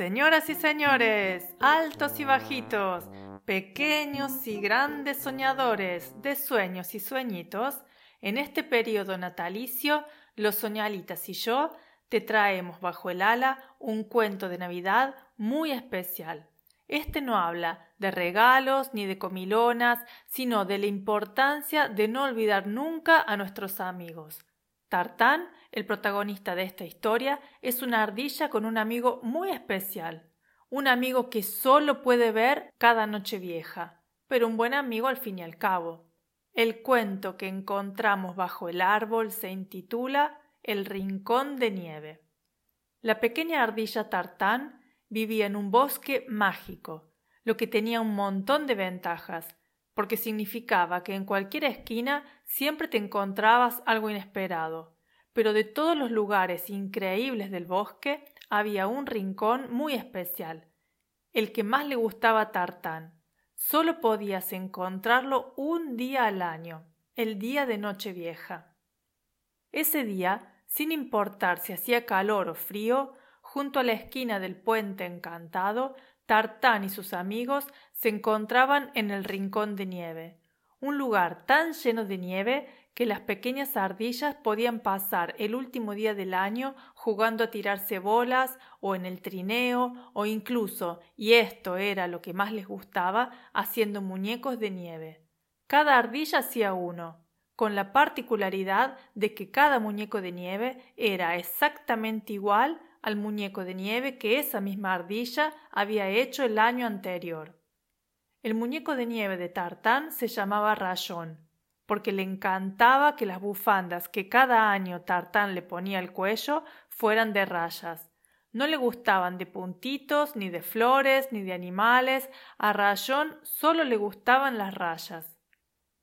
Señoras y señores, altos y bajitos, pequeños y grandes soñadores de sueños y sueñitos, en este periodo natalicio, los soñalitas y yo te traemos bajo el ala un cuento de Navidad muy especial. Este no habla de regalos ni de comilonas, sino de la importancia de no olvidar nunca a nuestros amigos. Tartán el protagonista de esta historia es una ardilla con un amigo muy especial, un amigo que solo puede ver cada noche vieja, pero un buen amigo al fin y al cabo. El cuento que encontramos bajo el árbol se intitula El Rincón de Nieve. La pequeña ardilla Tartán vivía en un bosque mágico, lo que tenía un montón de ventajas, porque significaba que en cualquier esquina siempre te encontrabas algo inesperado, pero de todos los lugares increíbles del bosque había un rincón muy especial, el que más le gustaba a Tartán. Solo podías encontrarlo un día al año, el día de Nochevieja. Ese día, sin importar si hacía calor o frío, junto a la esquina del puente encantado, Tartán y sus amigos se encontraban en el rincón de nieve, un lugar tan lleno de nieve que las pequeñas ardillas podían pasar el último día del año jugando a tirarse bolas o en el trineo o incluso, y esto era lo que más les gustaba, haciendo muñecos de nieve. Cada ardilla hacía uno, con la particularidad de que cada muñeco de nieve era exactamente igual al muñeco de nieve que esa misma ardilla había hecho el año anterior. El muñeco de nieve de Tartán se llamaba Rayón, porque le encantaba que las bufandas que cada año Tartán le ponía al cuello fueran de rayas. No le gustaban de puntitos, ni de flores, ni de animales. A Rayón solo le gustaban las rayas.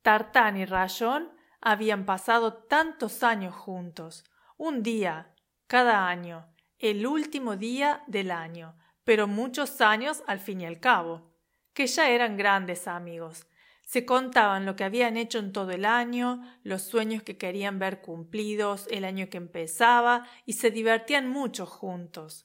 Tartán y Rayón habían pasado tantos años juntos, un día, cada año, el último día del año, pero muchos años al fin y al cabo, que ya eran grandes amigos. Se contaban lo que habían hecho en todo el año, los sueños que querían ver cumplidos el año que empezaba, y se divertían mucho juntos.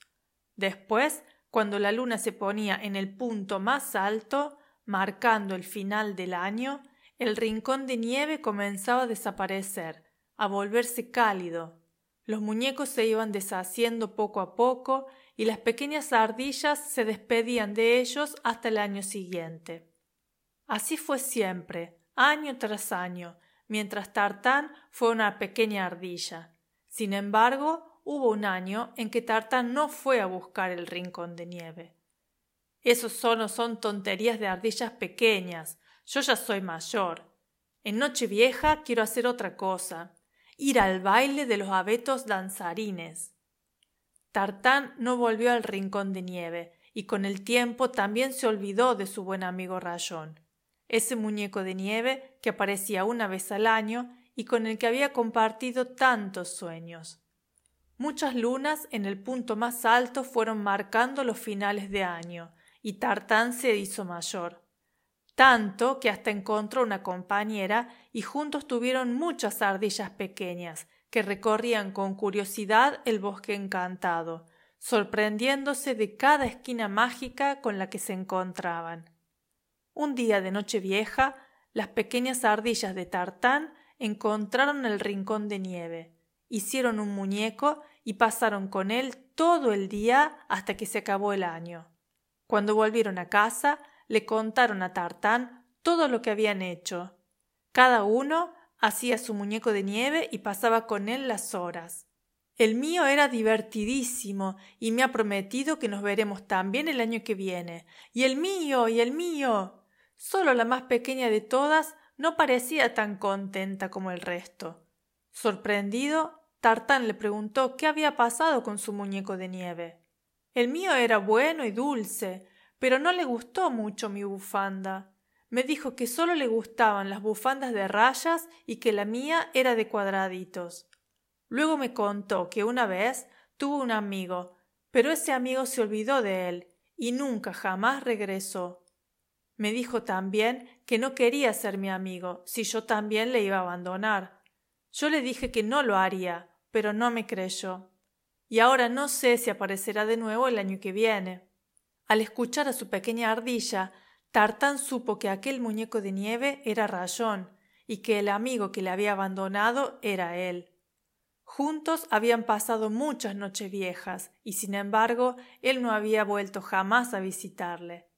Después, cuando la luna se ponía en el punto más alto, marcando el final del año, el rincón de nieve comenzaba a desaparecer, a volverse cálido. Los muñecos se iban deshaciendo poco a poco y las pequeñas ardillas se despedían de ellos hasta el año siguiente. Así fue siempre, año tras año, mientras Tartán fue una pequeña ardilla. Sin embargo, hubo un año en que Tartán no fue a buscar el rincón de nieve. Esos solo son tonterías de ardillas pequeñas. Yo ya soy mayor. En Nochevieja quiero hacer otra cosa, ir al baile de los abetos danzarines. Tartán no volvió al rincón de nieve, y con el tiempo también se olvidó de su buen amigo Rayón, ese muñeco de nieve que aparecía una vez al año y con el que había compartido tantos sueños. Muchas lunas en el punto más alto fueron marcando los finales de año, y Tartán se hizo mayor. Tanto que hasta encontró una compañera y juntos tuvieron muchas ardillas pequeñas que recorrían con curiosidad el bosque encantado, sorprendiéndose de cada esquina mágica con la que se encontraban. Un día de noche vieja, las pequeñas ardillas de Tartán encontraron el rincón de nieve, hicieron un muñeco y pasaron con él todo el día hasta que se acabó el año. Cuando volvieron a casa, le contaron a Tartán todo lo que habían hecho. Cada uno hacía su muñeco de nieve y pasaba con él las horas. El mío era divertidísimo y me ha prometido que nos veremos también el año que viene. Y el mío, y el mío. Solo la más pequeña de todas no parecía tan contenta como el resto. Sorprendido, Tartán le preguntó qué había pasado con su muñeco de nieve. El mío era bueno y dulce, pero no le gustó mucho mi bufanda. Me dijo que solo le gustaban las bufandas de rayas y que la mía era de cuadraditos. Luego me contó que una vez tuvo un amigo, pero ese amigo se olvidó de él y nunca jamás regresó. Me dijo también que no quería ser mi amigo si yo también le iba a abandonar. Yo le dije que no lo haría, pero no me creyó. Y ahora no sé si aparecerá de nuevo el año que viene. Al escuchar a su pequeña ardilla, Tartán supo que aquel muñeco de nieve era Rayón y que el amigo que le había abandonado era él. Juntos habían pasado muchas noches viejas y sin embargo él no había vuelto jamás a visitarle.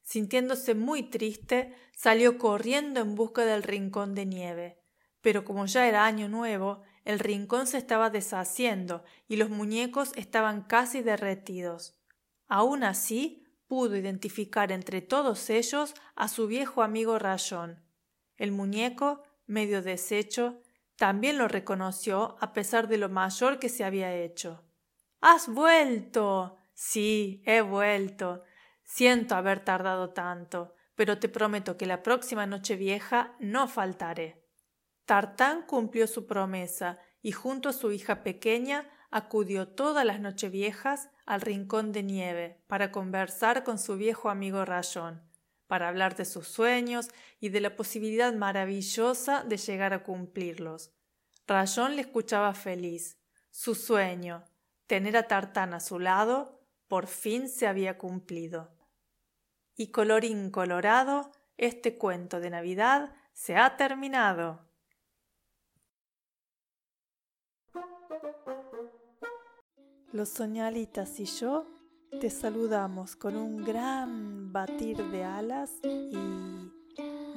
Sintiéndose muy triste, salió corriendo en busca del rincón de nieve. Pero como ya era año nuevo, el rincón se estaba deshaciendo y los muñecos estaban casi derretidos. Aun así, pudo identificar entre todos ellos a su viejo amigo Rayón. El muñeco, medio deshecho, también lo reconoció a pesar de lo mayor que se había hecho. Has vuelto. Sí, he vuelto. Siento haber tardado tanto, pero te prometo que la próxima noche vieja no faltaré. Tartán cumplió su promesa y junto a su hija pequeña acudió todas las nocheviejas al rincón de nieve para conversar con su viejo amigo Rayón, para hablar de sus sueños y de la posibilidad maravillosa de llegar a cumplirlos. Rayón le escuchaba feliz. Su sueño, tener a Tartán a su lado, por fin se había cumplido. Y colorín colorado, este cuento de Navidad se ha terminado. Los soñalitas y yo te saludamos con un gran batir de alas y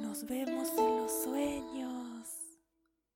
nos vemos en los sueños.